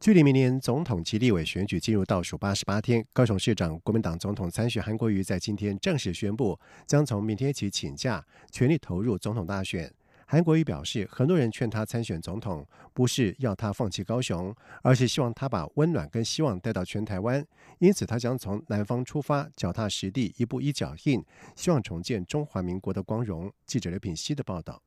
距离明年总统及立委选举进入倒数八十八天，高雄市长国民党总统参选韩国瑜在今天正式宣布，将从明天起请假，全力投入总统大选。韩国瑜表示，很多人劝他参选总统，不是要他放弃高雄，而是希望他把温暖跟希望带到全台湾。因此，他将从南方出发，脚踏实地，一步一脚印，希望重建中华民国的光荣。记者刘品希的报道。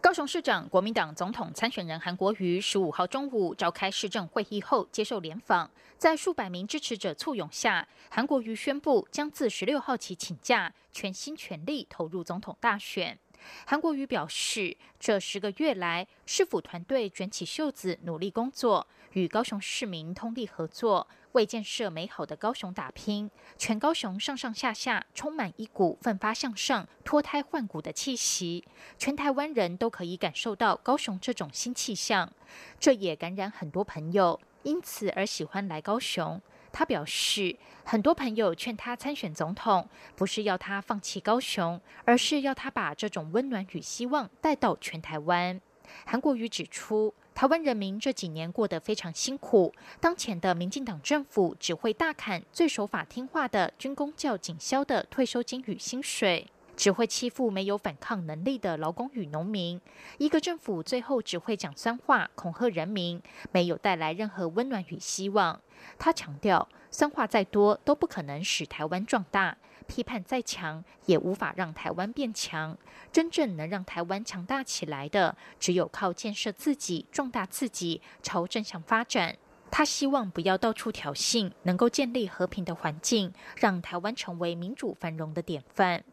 高雄市长、国民党总统参选人韩国瑜十五号中午召开市政会议后接受联访，在数百名支持者簇拥下，韩国瑜宣布将自十六号起请假，全心全力投入总统大选。韩国瑜表示，这十个月来，市府团队卷起袖子努力工作，与高雄市民通力合作，为建设美好的高雄打拼。全高雄上上下下充满一股奋发向上、脱胎换骨的气息，全台湾人都可以感受到高雄这种新气象，这也感染很多朋友，因此而喜欢来高雄。他表示，很多朋友劝他参选总统，不是要他放弃高雄，而是要他把这种温暖与希望带到全台湾。韩国瑜指出，台湾人民这几年过得非常辛苦，当前的民进党政府只会大砍最守法听话的军工教警消的退休金与薪水。只会欺负没有反抗能力的劳工与农民，一个政府最后只会讲酸话恐吓人民，没有带来任何温暖与希望。他强调，酸话再多都不可能使台湾壮大，批判再强也无法让台湾变强。真正能让台湾强大起来的，只有靠建设自己、壮大自己，朝正向发展。他希望不要到处挑衅，能够建立和平的环境，让台湾成为民主繁荣的典范。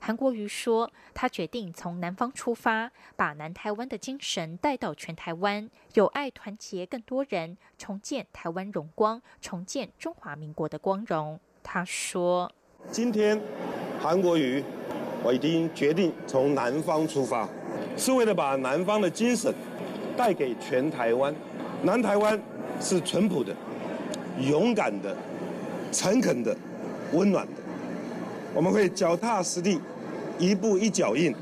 韩国瑜说，他决定从南方出发，把南台湾的精神带到全台湾，有爱团结更多人，重建台湾荣光，重建中华民国的光荣。他说：“今天，韩国瑜，我已经决定从南方出发，是为了把南方的精神带给全台湾。南台湾是淳朴的、勇敢的、诚恳的、温暖的。”我们会脚踏实地，一步一脚印。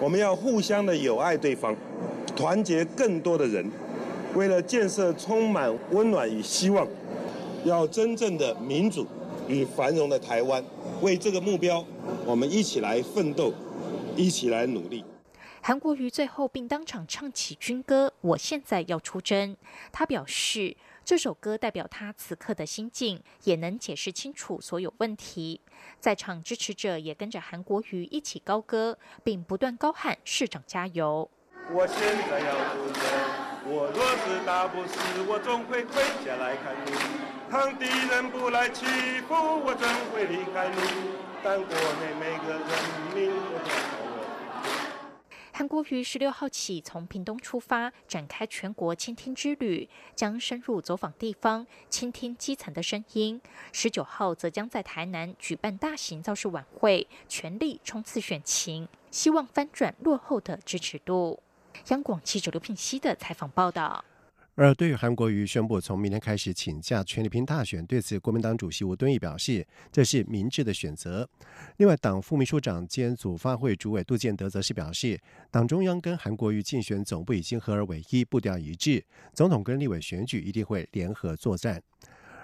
我们要互相的友爱对方，团结更多的人，为了建设充满温暖与希望，要真正的民主与繁荣的台湾。为这个目标，我们一起来奋斗，一起来努力。韩国瑜最后并当场唱起军歌《我现在要出征》，他表示。这首歌代表他此刻的心境，也能解释清楚所有问题。在场支持者也跟着韩国瑜一起高歌，并不断高喊“市长加油”。我现在要出征，我若是打不死，我总会跪下来看你。当敌人不来欺负我，怎会离开你？但国内每个人民都。韩国于十六号起从屏东出发，展开全国倾听之旅，将深入走访地方，倾听基层的声音。十九号则将在台南举办大型造势晚会，全力冲刺选情，希望翻转落后的支持度。央广记者刘品熙的采访报道。而对于韩国瑜宣布从明天开始请假全力拼大选，对此国民党主席吴敦义表示，这是明智的选择。另外，党副秘书长兼组发会主委杜建德则是表示，党中央跟韩国瑜竞选总部已经合而为一，步调一致，总统跟立委选举一定会联合作战。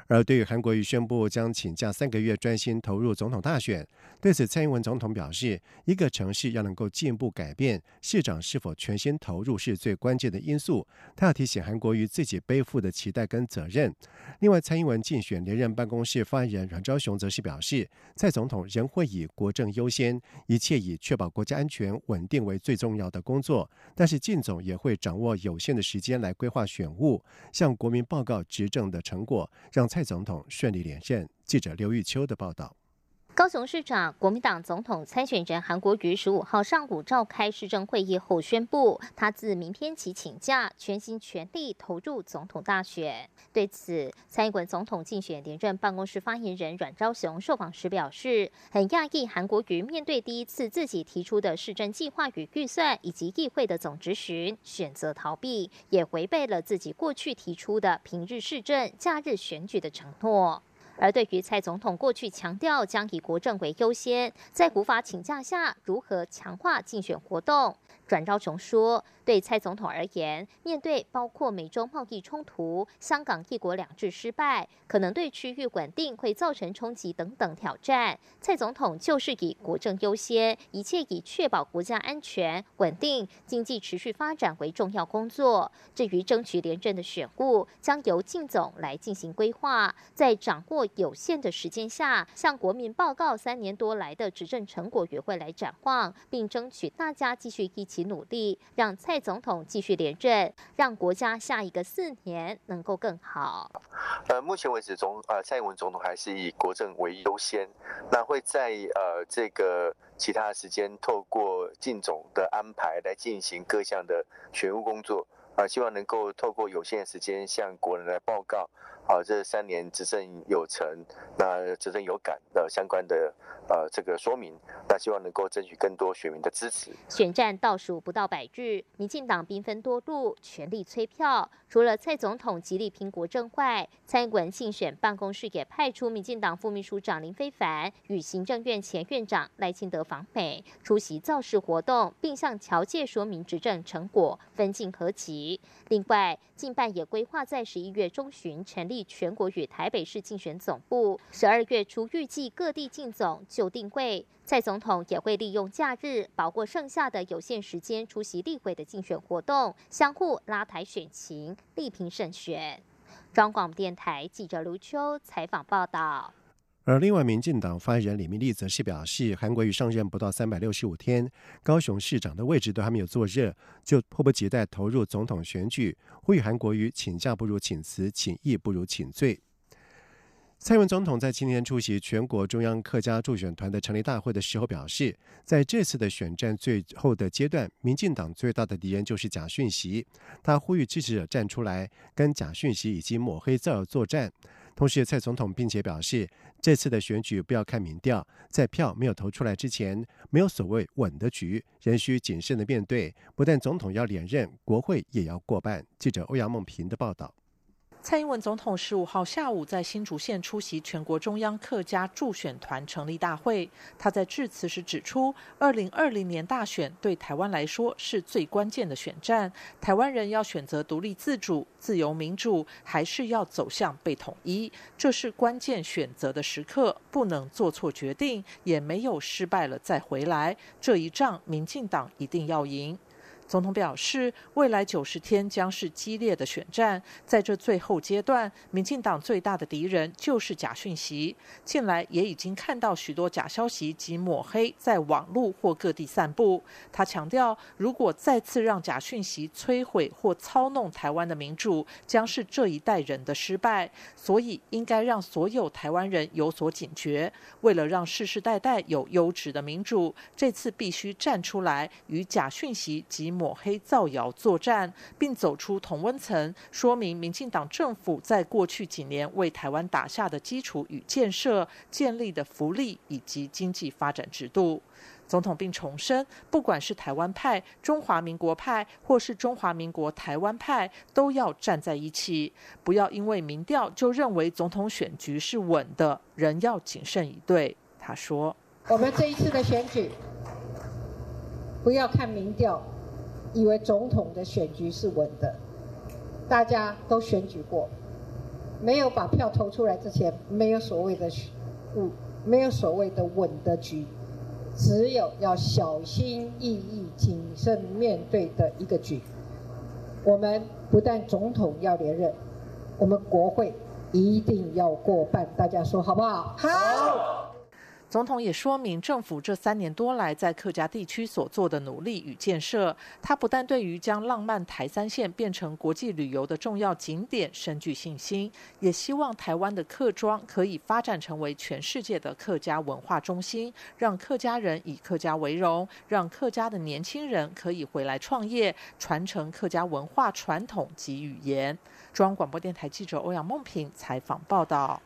而对于韩国瑜宣布将请假三个月，专心投入总统大选，对此蔡英文总统表示，一个城市要能够进一步改变，市长是否全心投入是最关键的因素。他要提醒韩国瑜自己背负的期待跟责任。另外，蔡英文竞选连任办公室发言人阮昭雄则是表示，蔡总统仍会以国政优先，一切以确保国家安全稳定为最重要的工作。但是，靳总也会掌握有限的时间来规划选务，向国民报告执政的成果，让。蔡总统顺利连任。记者刘玉秋的报道。高雄市长、国民党总统参选人韩国瑜十五号上午召开市政会议后宣布，他自明天起请假，全心全力投入总统大选。对此，蔡英文总统竞选连任办公室发言人阮昭雄受访时表示，很讶异韩国瑜面对第一次自己提出的市政计划与预算以及议会的总执询，选择逃避，也违背了自己过去提出的平日市政、假日选举的承诺。而对于蔡总统过去强调将以国政为优先，在无法请假下如何强化竞选活动？阮昭雄说。对蔡总统而言，面对包括美中贸易冲突、香港一国两制失败，可能对区域稳定会造成冲击等等挑战，蔡总统就是以国政优先，一切以确保国家安全、稳定、经济持续发展为重要工作。至于争取连任的选务，将由靳总来进行规划，在掌握有限的时间下，向国民报告三年多来的执政成果与会来展望，并争取大家继续一起努力，让蔡。总统继续连任，让国家下一个四年能够更好。呃，目前为止，总呃蔡英文总统还是以国政为优先，那会在呃这个其他时间透过靳总的安排来进行各项的选务工作啊，希望能够透过有限的时间向国人来报告。好，这三年执政有成，那执政有感的相关的呃这个说明，那希望能够争取更多选民的支持。选战倒数不到百日，民进党兵分多路，全力催票。除了蔡总统极力拼国政外，蔡英文竞选办公室也派出民进党副秘书长林非凡与行政院前院长赖清德访美，出席造势活动，并向侨界说明执政成果，分进合集。另外，近办也规划在十一月中旬成立。全国与台北市竞选总部，十二月初预计各地竞总就定位。蔡总统也会利用假日，包括剩下的有限时间出席立会的竞选活动，相互拉抬选情，力拼胜选。中广电台记者卢秋采访报道。而另外，民进党发言人李明利则是表示，韩国瑜上任不到三百六十五天，高雄市长的位置都还没有坐热，就迫不及待投入总统选举，呼吁韩国瑜请假不如请辞，请义不如请罪。蔡英文总统在今天出席全国中央客家助选团的成立大会的时候表示，在这次的选战最后的阶段，民进党最大的敌人就是假讯息，他呼吁支持者站出来跟假讯息以及抹黑造谣作战。同时，蔡总统并且表示，这次的选举不要看民调，在票没有投出来之前，没有所谓稳的局，仍需谨慎的面对。不但总统要连任，国会也要过半。记者欧阳梦平的报道。蔡英文总统十五号下午在新竹县出席全国中央客家助选团成立大会。他在致辞时指出，二零二零年大选对台湾来说是最关键的选战。台湾人要选择独立自主、自由民主，还是要走向被统一，这是关键选择的时刻，不能做错决定，也没有失败了再回来。这一仗，民进党一定要赢。总统表示，未来九十天将是激烈的选战。在这最后阶段，民进党最大的敌人就是假讯息。近来也已经看到许多假消息及抹黑在网络或各地散布。他强调，如果再次让假讯息摧毁或操弄台湾的民主，将是这一代人的失败。所以，应该让所有台湾人有所警觉。为了让世世代代有优质的民主，这次必须站出来与假讯息及。抹黑造谣作战，并走出同温层，说明民进党政府在过去几年为台湾打下的基础与建设、建立的福利以及经济发展制度。总统并重申，不管是台湾派、中华民国派，或是中华民国台湾派，都要站在一起，不要因为民调就认为总统选举是稳的，人要谨慎以对。他说：“我们这一次的选举，不要看民调。”以为总统的选举是稳的，大家都选举过，没有把票投出来之前，没有所谓的稳，没有所谓的稳的局，只有要小心翼翼、谨慎面对的一个局。我们不但总统要连任，我们国会一定要过半，大家说好不好？好。总统也说明政府这三年多来在客家地区所做的努力与建设。他不但对于将浪漫台三线变成国际旅游的重要景点深具信心，也希望台湾的客庄可以发展成为全世界的客家文化中心，让客家人以客家为荣，让客家的年轻人可以回来创业，传承客家文化传统及语言。中央广播电台记者欧阳梦平采访报道。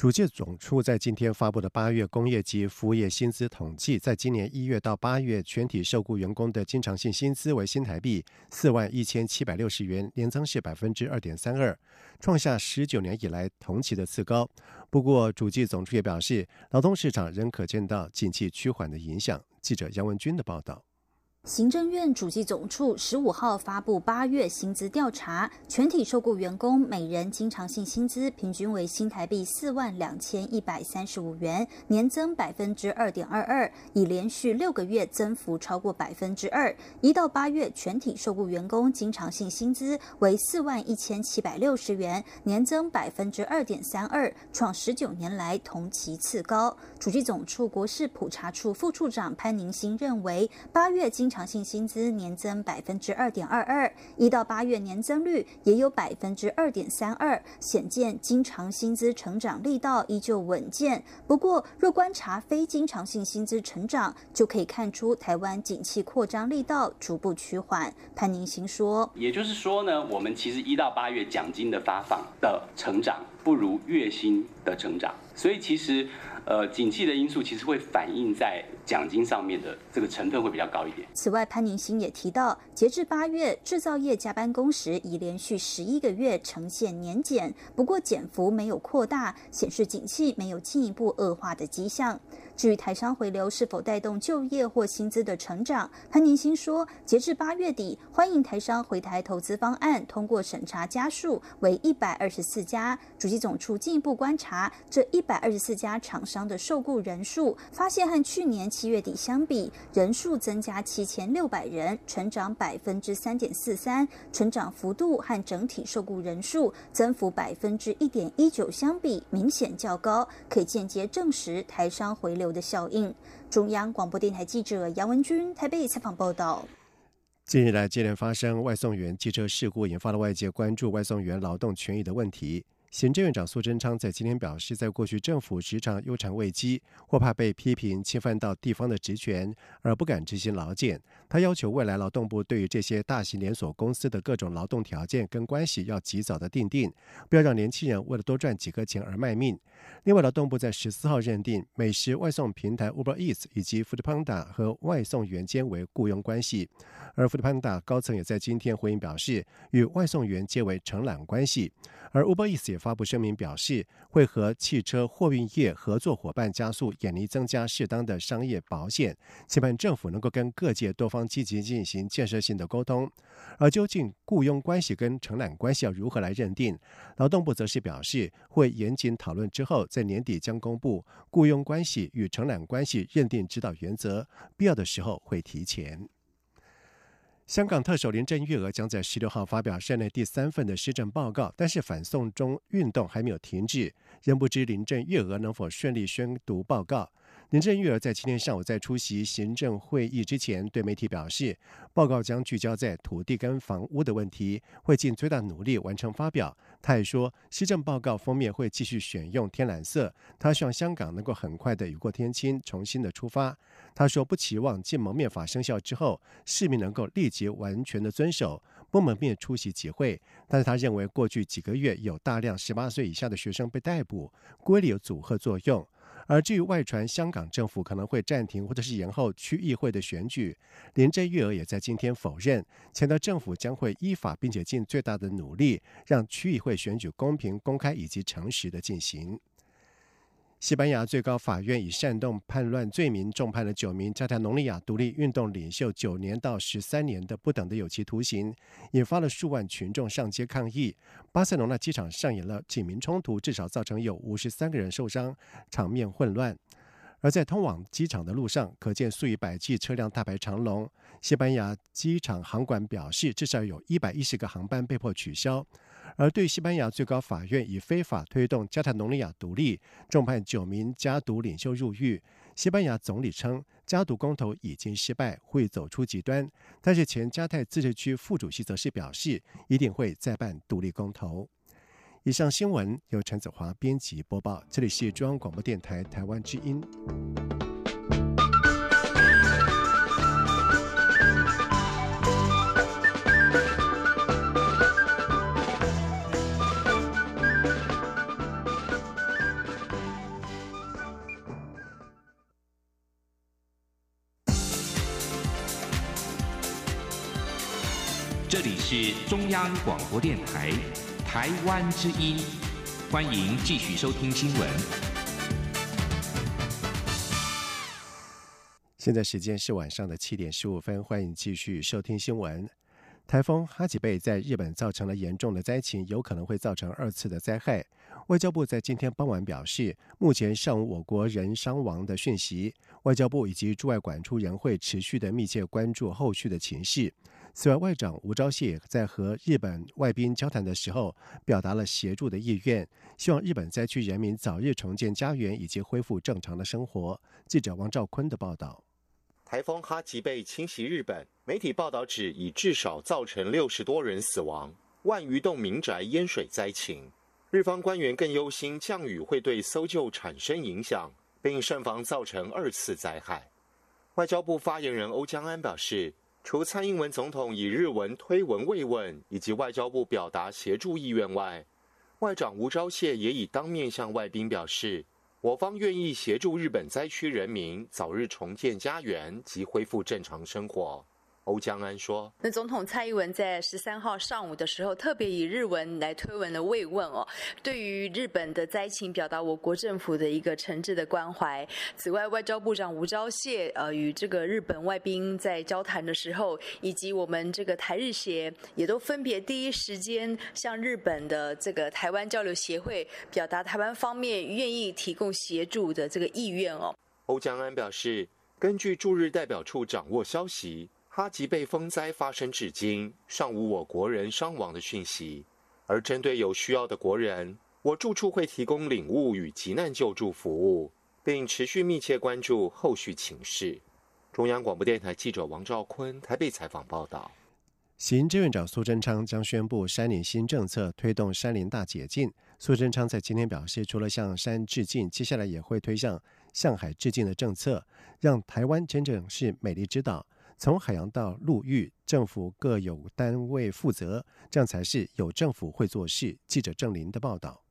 主计总处在今天发布的八月工业及服务业薪资统计，在今年一月到八月，全体受雇员工的经常性薪资为新台币四万一千七百六十元，年增是百分之二点三二，创下十九年以来同期的次高。不过，主计总处也表示，劳动市场仍可见到景气趋缓的影响。记者杨文军的报道。行政院主计总处十五号发布八月薪资调查，全体受雇员工每人经常性薪资平均为新台币四万两千一百三十五元，年增百分之二点二二，已连续六个月增幅超过百分之二。一到八月，全体受雇员工经常性薪资为四万一千七百六十元，年增百分之二点三二，创十九年来同期次高。主计总处国事普查处副处长潘宁新认为，八月经常性薪资年增百分之二点二二，一到八月年增率也有百分之二点三二，显见经常薪资成长力道依旧稳健。不过，若观察非经常性薪资成长，就可以看出台湾景气扩张力道逐步趋缓。潘宁新说：“也就是说呢，我们其实一到八月奖金的发放的成长不如月薪的成长，所以其实。”呃，景气的因素其实会反映在奖金上面的这个成分会比较高一点。此外，潘宁新也提到，截至八月，制造业加班工时已连续十一个月呈现年减，不过减幅没有扩大，显示景气没有进一步恶化的迹象。至于台商回流是否带动就业或薪资的成长，潘宁新说，截至八月底，欢迎台商回台投资方案通过审查家数为一百二十四家。主机总处进一步观察这一百二十四家厂商的受雇人数，发现和去年七月底相比，人数增加七千六百人，成长百分之三点四三，成长幅度和整体受雇人数增幅百分之一点一九相比，明显较高，可以间接证实台商回流。的效应。中央广播电台记者杨文军台北采访报道。近日来接连发生外送员汽车事故，引发了外界关注外送员劳动权益的问题。行政院长苏贞昌在今天表示，在过去政府时常忧谗畏机，或怕被批评侵犯到地方的职权而不敢执行劳检。他要求未来劳动部对于这些大型连锁公司的各种劳动条件跟关系要及早的定定，不要让年轻人为了多赚几个钱而卖命。另外，劳动部在十四号认定美食外送平台 Uber Eats 以及 Foodpanda 和外送员间为雇佣关系，而 Foodpanda 高层也在今天回应表示，与外送员皆为承揽关系。而 Uber Eats 也发布声明表示，会和汽车货运业合作伙伴加速，严厉增加适当的商业保险，期盼政府能够跟各界多方积极进行建设性的沟通。而究竟雇佣关系跟承揽关系要如何来认定？劳动部则是表示，会严谨讨论之后，在年底将公布雇佣关系与承揽关系认定指导原则，必要的时候会提前。香港特首林郑月娥将在十六号发表任内第三份的施政报告，但是反送中运动还没有停止，仍不知林郑月娥能否顺利宣读报告。林郑月娥在今天上午在出席行政会议之前，对媒体表示，报告将聚焦在土地跟房屋的问题，会尽最大努力完成发表。他也说，施政报告封面会继续选用天蓝色。他希望香港能够很快的雨过天晴，重新的出发。他说，不期望禁蒙面法生效之后，市民能够立即完全的遵守不蒙面出席集会。但是他认为，过去几个月有大量十八岁以下的学生被逮捕，规律有阻吓作用。而至于外传香港政府可能会暂停或者是延后区议会的选举，林郑月娥也在今天否认，强调政府将会依法并且尽最大的努力，让区议会选举公平、公开以及诚实的进行。西班牙最高法院以煽动叛乱罪名重判了九名加泰隆尼亚独立运动领袖九年到十三年的不等的有期徒刑，引发了数万群众上街抗议。巴塞隆纳机场上演了警民冲突，至少造成有五十三个人受伤，场面混乱。而在通往机场的路上，可见数以百计车辆大排长龙。西班牙机场航管表示，至少有一百一十个航班被迫取消。而对西班牙最高法院以非法推动加泰隆尼亚独立，重判九名加独领袖入狱。西班牙总理称，加独公投已经失败，会走出极端。但是前加泰自治区副主席则是表示，一定会再办独立公投。以上新闻由陈子华编辑播报，这里是中央广播电台台湾之音。是中央广播电台台湾之音，欢迎继续收听新闻。现在时间是晚上的七点十五分，欢迎继续收听新闻。台风哈吉贝在日本造成了严重的灾情，有可能会造成二次的灾害。外交部在今天傍晚表示，目前尚无我国人伤亡的讯息。外交部以及驻外管处仍会持续的密切关注后续的情势。此外，外长吴钊燮在和日本外宾交谈的时候，表达了协助的意愿，希望日本灾区人民早日重建家园以及恢复正常的生活。记者王兆坤的报道：台风哈吉被侵袭日本，媒体报道指已至少造成六十多人死亡，万余栋民宅淹水灾情。日方官员更忧心降雨会对搜救产生影响，并慎防造成二次灾害。外交部发言人欧江安表示。除蔡英文总统以日文推文慰问，以及外交部表达协助意愿外，外长吴钊燮也已当面向外宾表示，我方愿意协助日本灾区人民早日重建家园及恢复正常生活。欧江安说：“那总统蔡英文在十三号上午的时候，特别以日文来推文的慰问哦，对于日本的灾情表达我国政府的一个诚挚的关怀。此外，外交部长吴钊燮呃与这个日本外宾在交谈的时候，以及我们这个台日协也都分别第一时间向日本的这个台湾交流协会表达台湾方面愿意提供协助的这个意愿哦。”欧江安表示，根据驻日代表处掌握消息。哈吉贝风灾发生至今，尚无我国人伤亡的讯息。而针对有需要的国人，我住处会提供领物与急难救助服务，并持续密切关注后续情势。中央广播电台记者王兆坤台北采访报道。行政院长苏贞昌将宣布山林新政策，推动山林大解禁。苏贞昌在今天表示，除了向山致敬，接下来也会推向向海致敬的政策，让台湾真正是美丽之岛。从海洋到陆域，政府各有单位负责，这样才是有政府会做事。记者郑林的报道。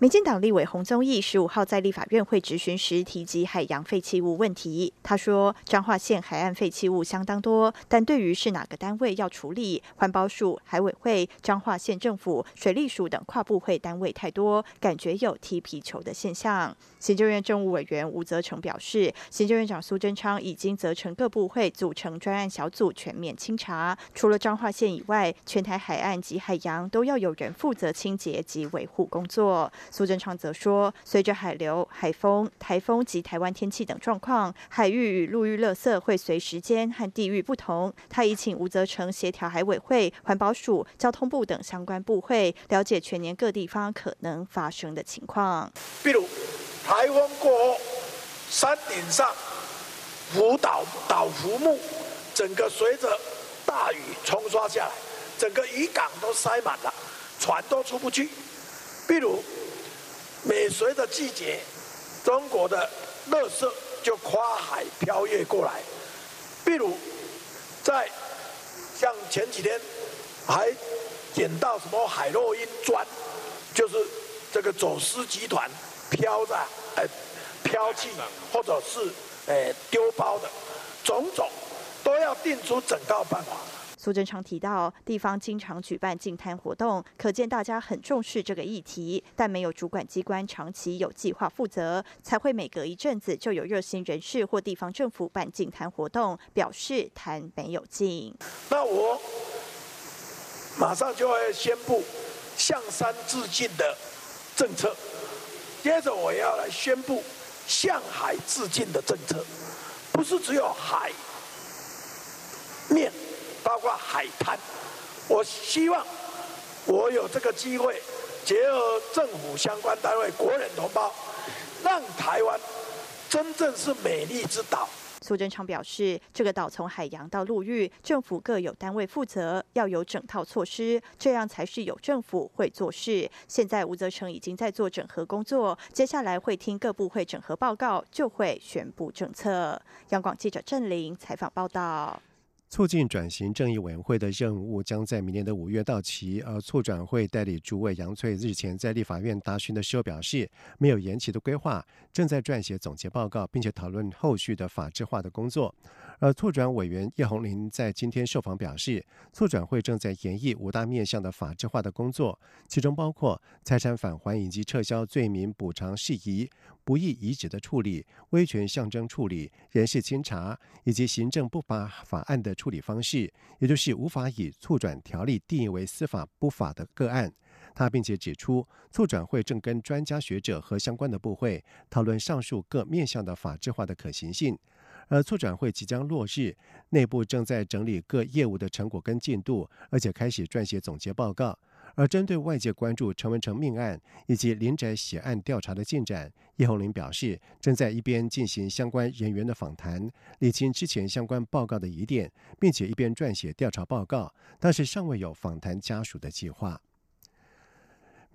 民进党立委洪宗义十五号在立法院会质询时提及海洋废弃物问题。他说，彰化县海岸废弃物相当多，但对于是哪个单位要处理，环保署、海委会、彰化县政府、水利署等跨部会单位太多，感觉有踢皮球的现象。行政院政务委员吴泽成表示，行政院长苏贞昌已经责成各部会组成专案小组全面清查，除了彰化县以外，全台海岸及海洋都要有人负责清洁及维护工作。苏贞昌则说，随着海流、海风、台风及台湾天气等状况，海域与陆域垃圾会随时间和地域不同。他已请吴泽成协调海委会、环保署、交通部等相关部会，了解全年各地方可能发生的情况。比如台风过后，山顶上浮岛岛浮木，整个随着大雨冲刷下来，整个渔港都塞满了，船都出不去。比如每随着季节，中国的垃圾就跨海飘越过来。比如，在像前几天还捡到什么海洛因砖，就是这个走私集团飘在呃飘弃或者是呃丢包的，种种都要定出整套办法。苏贞昌提到，地方经常举办净滩活动，可见大家很重视这个议题，但没有主管机关长期有计划负责，才会每隔一阵子就有热心人士或地方政府办净滩活动，表示滩没有净。那我马上就会宣布向山致敬的政策，接着我要来宣布向海致敬的政策，不是只有海面。包括海滩，我希望我有这个机会，结合政府相关单位、国人同胞，让台湾真正是美丽之岛。苏贞昌表示，这个岛从海洋到陆域，政府各有单位负责，要有整套措施，这样才是有政府会做事。现在吴泽成已经在做整合工作，接下来会听各部会整合报告，就会宣布政策。央广记者郑玲采访报道。促进转型正义委员会的任务将在明年的五月到期，而促转会代理主委杨翠日前在立法院答询的时候表示，没有延期的规划，正在撰写总结报告，并且讨论后续的法制化的工作。而促转委员叶红林在今天受访表示，促转会正在研议五大面向的法制化的工作，其中包括财产返还以及撤销罪名补偿事宜、不易移植的处理、威权象征处理、人事清查以及行政不法法案的处理方式，也就是无法以促转条例定义为司法不法的个案。他并且指出，促转会正跟专家学者和相关的部会讨论上述各面向的法制化的可行性。而促转会即将落日，内部正在整理各业务的成果跟进度，而且开始撰写总结报告。而针对外界关注陈文成命案以及林宅血案调查的进展，叶红玲表示，正在一边进行相关人员的访谈，理清之前相关报告的疑点，并且一边撰写调查报告，但是尚未有访谈家属的计划。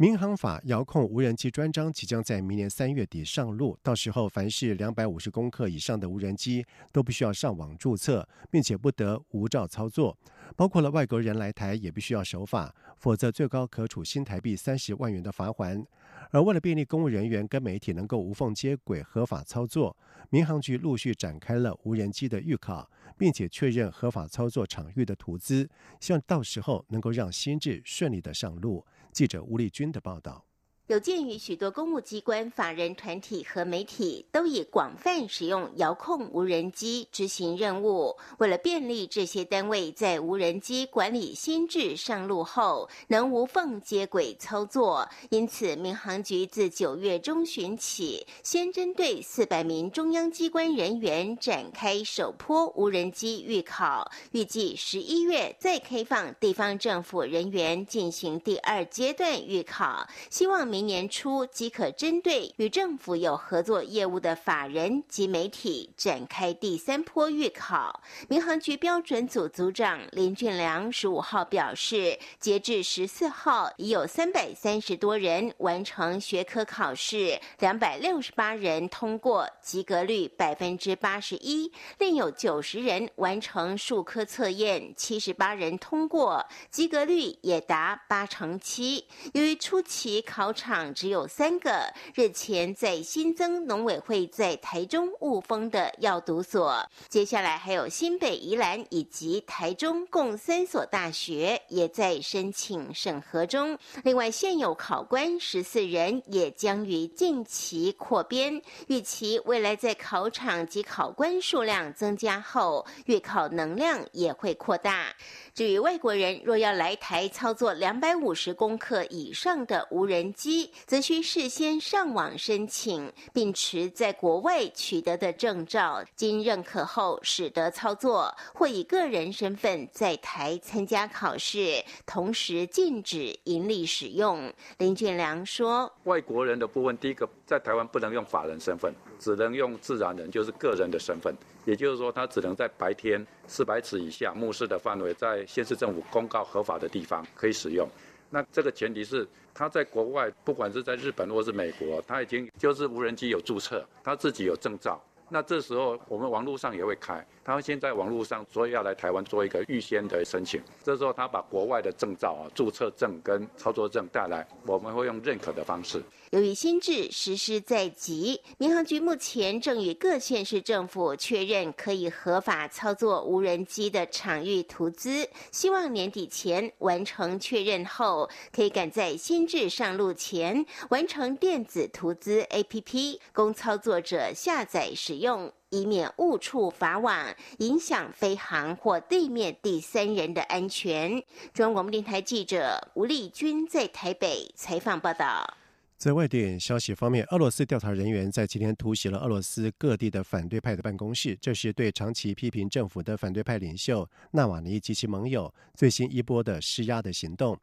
民航法遥控无人机专章即将在明年三月底上路，到时候凡是两百五十公克以上的无人机都必须要上网注册，并且不得无照操作，包括了外国人来台也必须要守法，否则最高可处新台币三十万元的罚款。而为了便利公务人员跟媒体能够无缝接轨合法操作，民航局陆续展开了无人机的预考，并且确认合法操作场域的图资，希望到时候能够让新制顺利的上路。记者吴丽君的报道。有鉴于许多公务机关、法人团体和媒体都已广泛使用遥控无人机执行任务，为了便利这些单位在无人机管理新制上路后能无缝接轨操作，因此民航局自九月中旬起，先针对四百名中央机关人员展开首波无人机预考，预计十一月再开放地方政府人员进行第二阶段预考，希望明。明年初即可针对与政府有合作业务的法人及媒体展开第三波预考。民航局标准组组长林俊良十五号表示，截至十四号，已有三百三十多人完成学科考试，两百六十八人通过，及格率百分之八十一；另有九十人完成数科测验，七十八人通过，及格率也达八成七。由于初期考场场只有三个，日前在新增农委会在台中雾峰的药毒所，接下来还有新北宜兰以及台中共三所大学也在申请审核中。另外，现有考官十四人也将于近期扩编，预期未来在考场及考官数量增加后，月考能量也会扩大。至于外国人若要来台操作两百五十公克以上的无人机，则需事先上网申请，并持在国外取得的证照，经认可后使得操作，或以个人身份在台参加考试，同时禁止盈利使用。林俊良说：“外国人的部分，第一个在台湾不能用法人身份，只能用自然人，就是个人的身份。也就是说，他只能在白天。”四百尺以下目视的范围，在县市政府公告合法的地方可以使用。那这个前提是他在国外，不管是在日本或是美国，他已经就是无人机有注册，他自己有证照。那这时候我们网络上也会开，他先在网络上所以要来台湾做一个预先的申请。这时候他把国外的证照啊、注册证跟操作证带来，我们会用认可的方式。由于新制实施在即，民航局目前正与各县市政府确认可以合法操作无人机的场域图资，希望年底前完成确认后，可以赶在新制上路前完成电子图资 APP，供操作者下载使用，用以免误触法网，影响飞航或地面第三人的安全。中央广播电台记者吴丽君在台北采访报道。在外电消息方面，俄罗斯调查人员在今天突袭了俄罗斯各地的反对派的办公室，这是对长期批评政府的反对派领袖纳瓦尼及其盟友最新一波的施压的行动。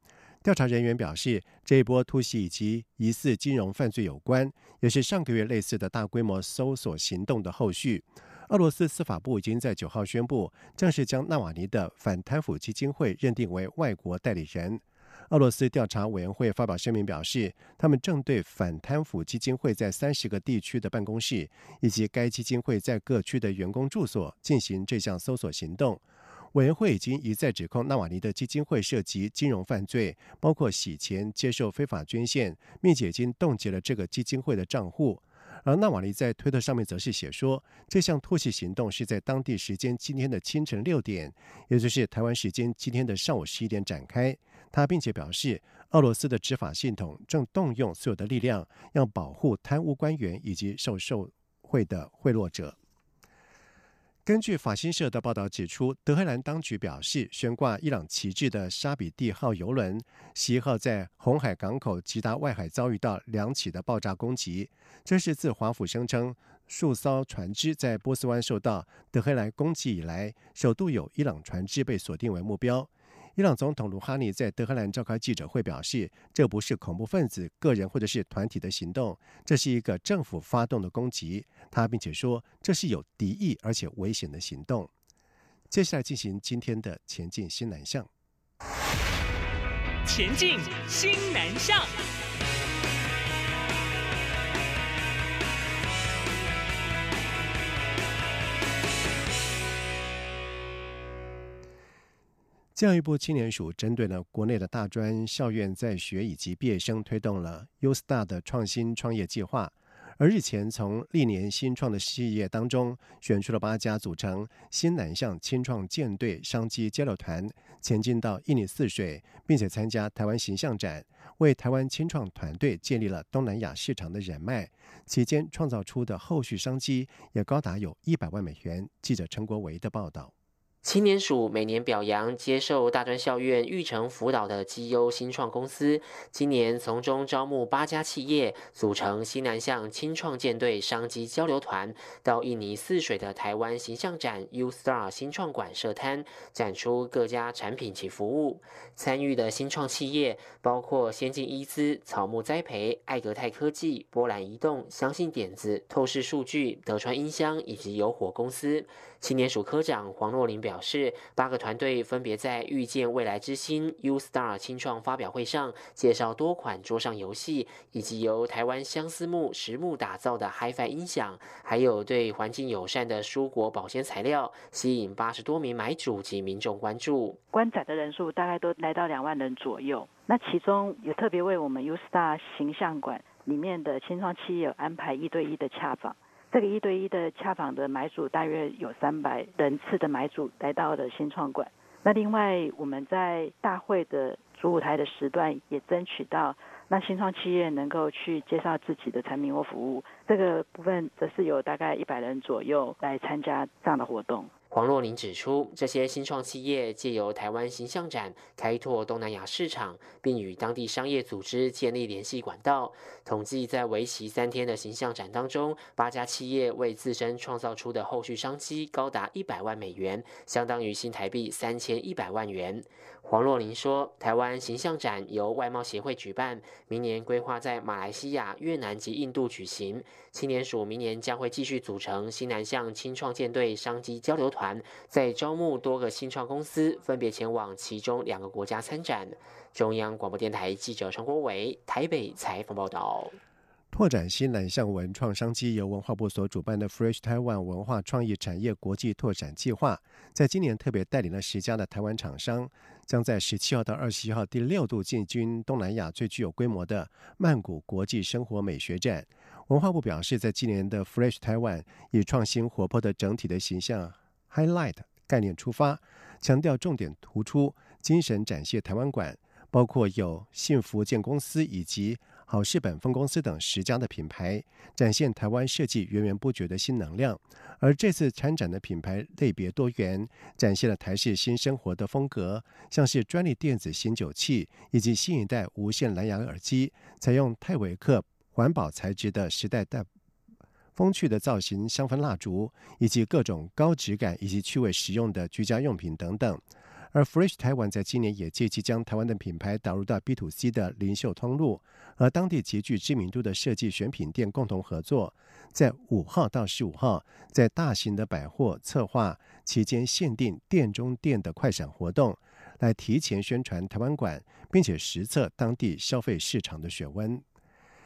调查人员表示，这一波突袭以及疑似金融犯罪有关，也是上个月类似的大规模搜索行动的后续。俄罗斯司法部已经在九号宣布，正式将纳瓦尼的反贪腐基金会认定为外国代理人。俄罗斯调查委员会发表声明表示，他们正对反贪腐基金会在三十个地区的办公室以及该基金会在各区的员工住所进行这项搜索行动。委员会已经一再指控纳瓦尼的基金会涉及金融犯罪，包括洗钱、接受非法捐献，并且已经冻结了这个基金会的账户。而纳瓦尼在推特上面则是写说，这项突袭行动是在当地时间今天的清晨六点，也就是台湾时间今天的上午十一点展开。他并且表示，俄罗斯的执法系统正动用所有的力量，要保护贪污官员以及受受贿的贿赂者。根据法新社的报道指出，德黑兰当局表示，悬挂伊朗旗帜的沙比蒂号游轮十一号在红海港口吉达外海遭遇到两起的爆炸攻击。这是自华府声称数艘船只在波斯湾受到德黑兰攻击以来，首度有伊朗船只被锁定为目标。伊朗总统鲁哈尼在德黑兰召开记者会表示，这不是恐怖分子个人或者是团体的行动，这是一个政府发动的攻击。他并且说，这是有敌意而且危险的行动。接下来进行今天的前进新南向。前进新南向。教育部青年署针对了国内的大专校院在学以及毕业生，推动了 U Star 的创新创业计划。而日前从历年新创的企业当中选出了八家，组成新南向青创舰队商机交流团，前进到印尼泗水，并且参加台湾形象展，为台湾青创团队建立了东南亚市场的人脉。期间创造出的后续商机也高达有一百万美元。记者陈国维的报道。青年署每年表扬接受大专校院育成辅导的绩优新创公司，今年从中招募八家企业，组成西南向青创舰队商机交流团，到印尼泗水的台湾形象展 U Star 新创馆设摊，展出各家产品及服务。参与的新创企业包括先进医资、草木栽培、艾格泰科技、波兰移动、相信点子、透视数据、德川音箱以及有火公司。青年署科长黄若琳表示，八个团队分别在遇见未来之星 U Star 青创发表会上介绍多款桌上游戏，以及由台湾相思木实木打造的 HiFi 音响，还有对环境友善的蔬果保鲜材料，吸引八十多名买主及民众关注。观展的人数大概都来到两万人左右。那其中也特别为我们 U Star 形象馆里面的青创企业安排一对一的洽访。这个一对一的洽访的买主大约有三百人次的买主来到了新创馆。那另外我们在大会的主舞台的时段也争取到，那新创企业能够去介绍自己的产品或服务。这个部分则是有大概一百人左右来参加这样的活动。黄若琳指出，这些新创企业借由台湾形象展开拓东南亚市场，并与当地商业组织建立联系管道。统计在为期三天的形象展当中，八家企业为自身创造出的后续商机高达一百万美元，相当于新台币三千一百万元。黄若琳说：“台湾形象展由外贸协会举办，明年规划在马来西亚、越南及印度举行。青年署明年将会继续组成新南向青创舰队商机交流团，在招募多个新创公司，分别前往其中两个国家参展。”中央广播电台记者陈国伟台北采访报道。拓展新南向文创商机，由文化部所主办的 Fresh Taiwan 文化创意产业国际拓展计划，在今年特别带领了十家的台湾厂商，将在十七号到二十一号第六度进军东南亚最具有规模的曼谷国际生活美学展。文化部表示，在今年的 Fresh Taiwan 以创新活泼的整体的形象 Highlight 概念出发，强调重点突出精神展现台湾馆，包括有幸福建公司以及。好事本分公司等十家的品牌展现台湾设计源源不绝的新能量，而这次参展的品牌类别多元，展现了台式新生活的风格，像是专利电子醒酒器，以及新一代无线蓝牙耳机，采用泰维克环保材质的时代代风趣的造型香氛蜡烛，以及各种高质感以及趣味实用的居家用品等等。而 Fresh 台湾在今年也借机将台湾的品牌导入到 B to C 的零售通路，和当地极具知名度的设计选品店共同合作，在五号到十五号，在大型的百货策划期间限定店中店的快闪活动，来提前宣传台湾馆，并且实测当地消费市场的血温。